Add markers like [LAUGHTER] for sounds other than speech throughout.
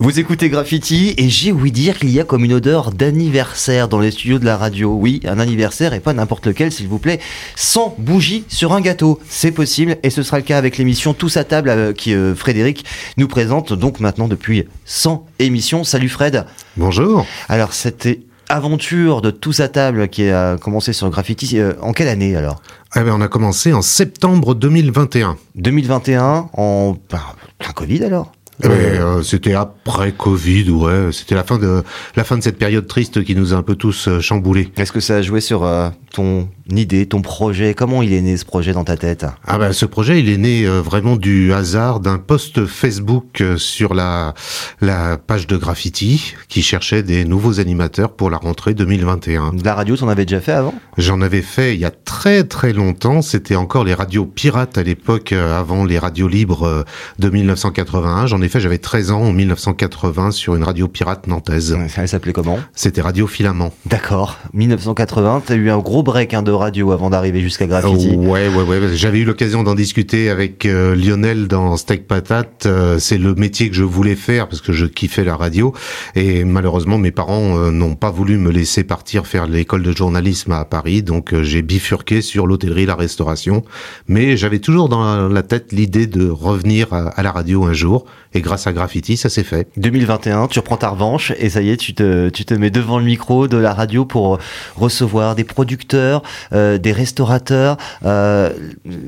Vous écoutez Graffiti et j'ai ouï dire qu'il y a comme une odeur d'anniversaire dans les studios de la radio. Oui, un anniversaire et pas n'importe lequel, s'il vous plaît. Sans bougies sur un gâteau. C'est possible et ce sera le cas avec l'émission Tous à table euh, qui euh, Frédéric nous présente donc maintenant depuis 100 émissions. Salut Fred. Bonjour. Alors cette aventure de Tous à table qui a commencé sur Graffiti, euh, en quelle année alors? Eh ben, On a commencé en septembre 2021. 2021, en... Ben, plein Covid alors? Euh, c'était après Covid, ouais. C'était la fin de la fin de cette période triste qui nous a un peu tous euh, chamboulés. Est-ce que ça a joué sur euh, ton idée, ton projet? Comment il est né ce projet dans ta tête? Ah ben ce projet, il est né vraiment du hasard d'un post Facebook sur la la page de Graffiti qui cherchait des nouveaux animateurs pour la rentrée 2021. De la radio, t'en avais déjà fait avant? J'en avais fait il y a très très longtemps. C'était encore les radios pirates à l'époque, avant les radios libres de 1981. J'en ai effet, j'avais 13 ans en 1980 sur une radio pirate nantaise. Elle s'appelait comment? C'était Radio Filament. D'accord. 1980, tu as eu un gros break hein, de radio avant d'arriver jusqu'à Graffiti. Oh, ouais, ouais, ouais. J'avais eu l'occasion d'en discuter avec euh, Lionel dans Steak Patate. Euh, c'est le métier que je voulais faire parce que je kiffais la radio. Et malheureusement, mes parents euh, n'ont pas voulu me laisser partir faire l'école de journalisme à Paris. Donc j'ai bifurqué sur l'hôtellerie, la restauration. Mais j'avais toujours dans la tête l'idée de revenir à la radio un jour. Et grâce à Graffiti, ça s'est fait. 2021, tu reprends ta revanche et ça y est, tu te, tu te mets devant le micro de la radio pour recevoir des producteurs, euh, des restaurateurs, euh,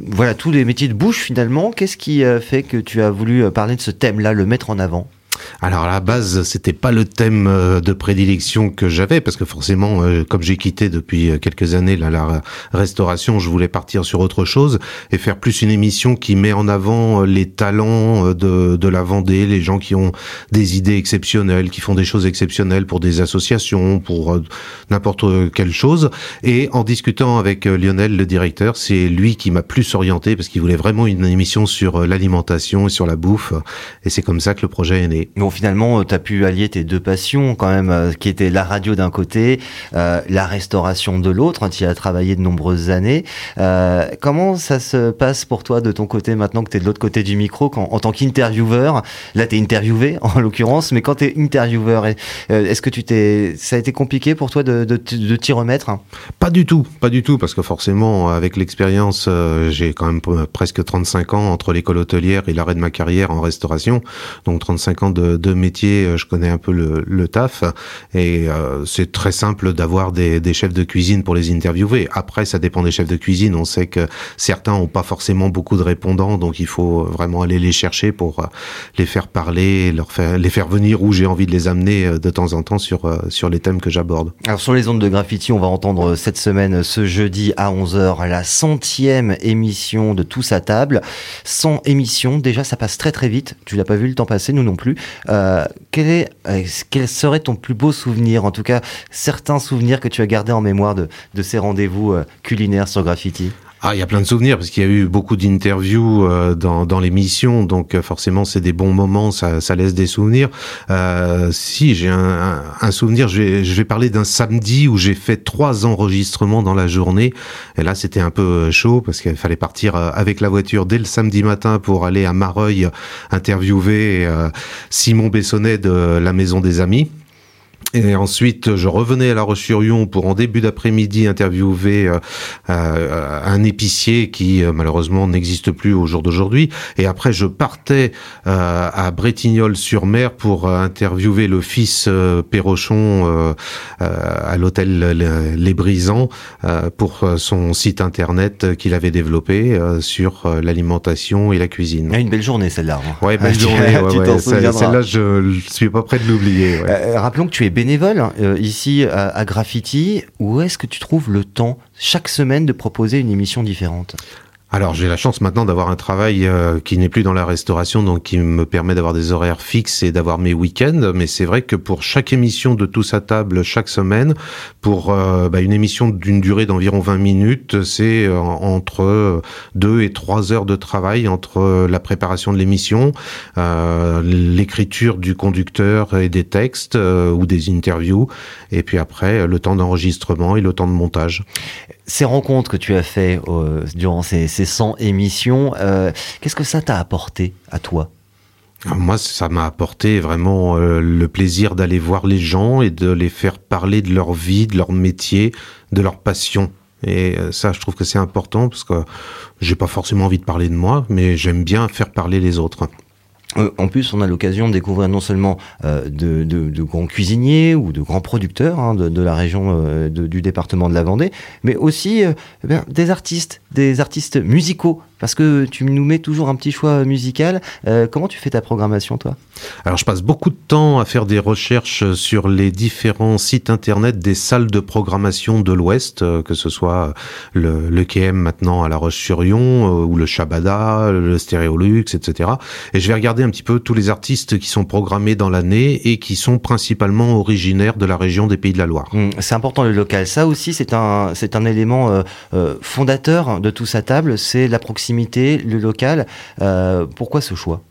voilà, tous les métiers de bouche finalement. Qu'est-ce qui euh, fait que tu as voulu parler de ce thème-là, le mettre en avant? Alors à la base, c'était pas le thème euh, de prédilection que j'avais parce que forcément, euh, comme j'ai quitté depuis euh, quelques années la restauration, je voulais partir sur autre chose et faire plus une émission qui met en avant les talents de, de la Vendée, les gens qui ont des idées exceptionnelles, qui font des choses exceptionnelles pour des associations, pour n'importe quelle chose. Et en discutant avec Lionel, le directeur, c'est lui qui m'a plus orienté parce qu'il voulait vraiment une émission sur l'alimentation et sur la bouffe. Et c'est comme ça que le projet est né. Bon, finalement, tu as pu allier tes deux passions quand même, euh, qui étaient la radio d'un côté, euh, la restauration de l'autre. tu y as travaillé de nombreuses années. Euh, comment ça se passe pour toi de ton côté maintenant que tu es de l'autre côté du micro, en tant qu'intervieweur Là, tu es interviewé [LAUGHS] en l'occurrence, mais quand tu es intervieweur, est-ce que tu t'es, ça a été compliqué pour toi de, de, de t'y remettre? Pas du tout, pas du tout, parce que forcément, avec l'expérience, j'ai quand même presque 35 ans entre l'école hôtelière et l'arrêt de ma carrière en restauration, donc 35 ans de, de métier, euh, je connais un peu le, taf et euh, c'est très simple d'avoir des, chefs de cuisine pour les interviewer. Après, ça dépend des chefs de cuisine. On sait que certains ont pas forcément beaucoup de répondants, donc il faut vraiment aller les chercher pour euh, les faire parler, les faire venir où j'ai envie de les amener de temps en temps sur sur les thèmes que j'aborde. Alors sur les ondes de graffiti, on va entendre cette semaine, ce jeudi à 11h, la centième émission de Tous à table. 100 émissions, déjà ça passe très très vite. Tu l'as pas vu le temps passer, nous non plus. Euh, quel, est, euh, quel serait ton plus beau souvenir, en tout cas certains souvenirs que tu as gardés en mémoire de, de ces rendez-vous euh, culinaires sur Graffiti? Ah, il y a plein de souvenirs parce qu'il y a eu beaucoup d'interviews euh, dans, dans l'émission, donc euh, forcément c'est des bons moments, ça, ça laisse des souvenirs. Euh, si j'ai un, un, souvenir, je vais, je vais parler d'un samedi où j'ai fait trois enregistrements dans la journée. Et là c'était un peu euh, chaud parce qu'il fallait partir avec la voiture dès le samedi matin pour aller à Mareuil interviewer Simon Bessonnet de la Maison des Amis. Et ensuite, je revenais à La Roche-sur-Yon pour en début d'après-midi interviewer euh, euh, un épicier qui euh, malheureusement n'existe plus au jour d'aujourd'hui. Et après, je partais à Bretignolles-sur-Mer pour interviewer le fils Perrochon à l'hôtel Les Brisants pour son site internet qu'il avait développé sur l'alimentation et la cuisine. Ah, une belle journée celle-là. Hein. Ouais, belle [LAUGHS] journée. Ouais, Celle-là, je suis pas prêt de l'oublier. rappelons que tu es bénévole euh, ici à, Graffiti. Où est-ce que tu trouves le temps chaque semaine de proposer une émission différente? Alors j'ai la chance maintenant d'avoir un travail euh, qui n'est plus dans la restauration, donc qui me permet d'avoir des horaires fixes et d'avoir mes week-ends. Mais c'est vrai que pour chaque émission de Tous à table chaque semaine, pour euh, bah, une émission d'une durée d'environ 20 minutes, c'est euh, entre 2 et 3 heures de travail entre la préparation de l'émission, l'écriture du conducteur et des textes ou des interviews, et puis après le temps d'enregistrement et le temps de montage. Ces rencontres que tu as fait durant ces ces 100 émissions. Euh, qu'est-ce que ça t'a apporté à toi? Moi, ça m'a apporté vraiment euh, le plaisir d'aller voir les gens et de les faire parler de leur vie, de leur métier, de leur passion. Et euh, ça, je trouve que c'est important parce que j'ai pas forcément envie de parler de moi, mais j'aime bien faire parler les autres. Euh, en plus, on a l'occasion de découvrir non seulement euh, de, grands cuisiniers ou de grands producteurs hein, de, de, la région euh, du département de la Vendée, mais aussi euh, eh des artistes, des artistes musicaux, parce que tu nous mets toujours un petit choix musical. Euh, comment tu fais ta programmation, toi? Alors, je passe beaucoup de temps à faire des recherches sur les différents sites internet des salles de programmation de l'Ouest, que ce soit le, le KM maintenant à La Roche-sur-Yon, ou le Shabada, le Stéréolux, etc. Et je vais regarder un petit peu tous les artistes qui sont programmés dans l'année et qui sont principalement originaires de la région des Pays de la Loire. Mmh, c'est important le local. Ça aussi, c'est un, c'est un élément euh, euh, fondateur de tout sa table, c'est la proximité, le local. Euh, pourquoi ce choix?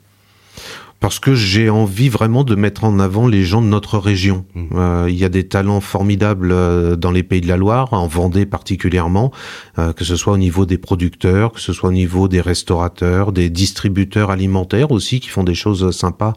Parce que j'ai envie vraiment de mettre en avant les gens de notre région. Il mmh. euh, y a des talents formidables euh, dans les pays de la Loire, en Vendée particulièrement, euh, que ce soit au niveau des producteurs, que ce soit au niveau des restaurateurs, des distributeurs alimentaires aussi qui font des choses sympas.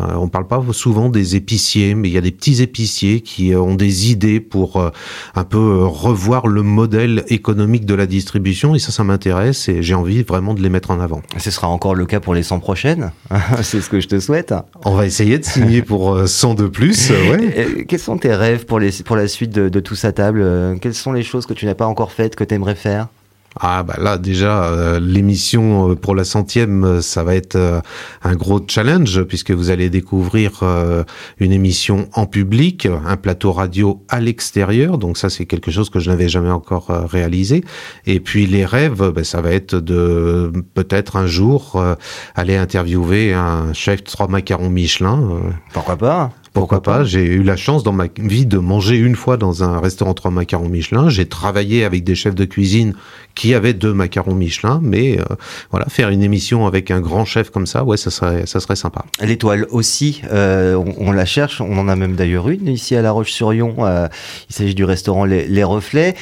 Euh, on parle pas souvent des épiciers, mais il y a des petits épiciers qui ont des idées pour un peu revoir le modèle économique de la distribution et ça, ça m'intéresse et j'ai envie vraiment de les mettre en avant. Ce sera encore le cas pour les 100 prochaines. [LAUGHS] C'est ce que je te souhaite. On va essayer de signer pour 100 de plus. Ouais. Quels sont tes rêves pour, les, pour la suite de, de tout sa table? Quelles sont les choses que tu n'as pas encore faites, que tu aimerais faire? Ah bah là déjà euh, l'émission euh, pour la centième euh, ça va être un gros challenge puisque vous allez découvrir une émission en public, un plateau radio à l'extérieur. Donc ça c'est quelque chose que je n'avais jamais encore réalisé. Et puis les rêves bah, ça va être de peut-être un jour aller interviewer un chef trois macarons Michelin. Pourquoi pas? Pourquoi pas? J'ai eu la chance dans ma vie de manger une fois dans un restaurant trois macarons Michelin. J'ai travaillé avec des chefs de cuisine qui avaient deux macarons Michelin, mais euh, voilà, faire une émission avec un grand chef comme ça, ouais, ça serait, ça serait sympa. L'étoile aussi, euh, on, on, la cherche. On en a même d'ailleurs une ici à La Roche-sur-Yon. Euh, il s'agit du restaurant Les, Les Reflets.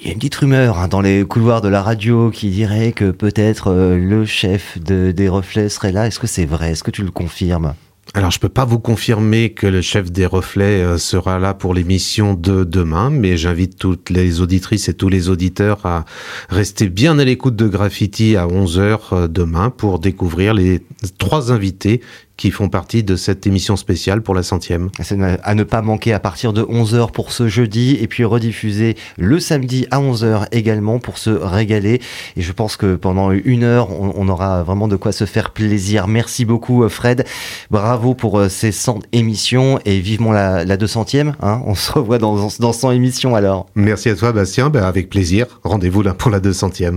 Il y a une petite rumeur hein, dans les couloirs de la radio qui dirait que peut-être euh, le chef de, des reflets serait là. Est-ce que c'est vrai? Est-ce que tu le confirmes? Alors, je peux pas vous confirmer que le chef des reflets euh, sera là pour l'émission de demain, mais j'invite toutes les auditrices et tous les auditeurs à rester bien à l'écoute de Graffiti à 11h euh, demain pour découvrir les trois invités qui font partie de cette émission spéciale pour la centième. C'est à ne pas manquer à partir de 11h pour ce jeudi et puis rediffuser le samedi à 11h également pour se régaler. Et je pense que pendant une heure, on, aura vraiment de quoi se faire plaisir. Merci beaucoup Fred. Bravo pour euh, ces 100 émissions et vivement la, la 200e. Hein on se revoit dans, dans 100 émissions alors. Merci à toi Bastien, ben avec plaisir. Rendez-vous là pour la 200e.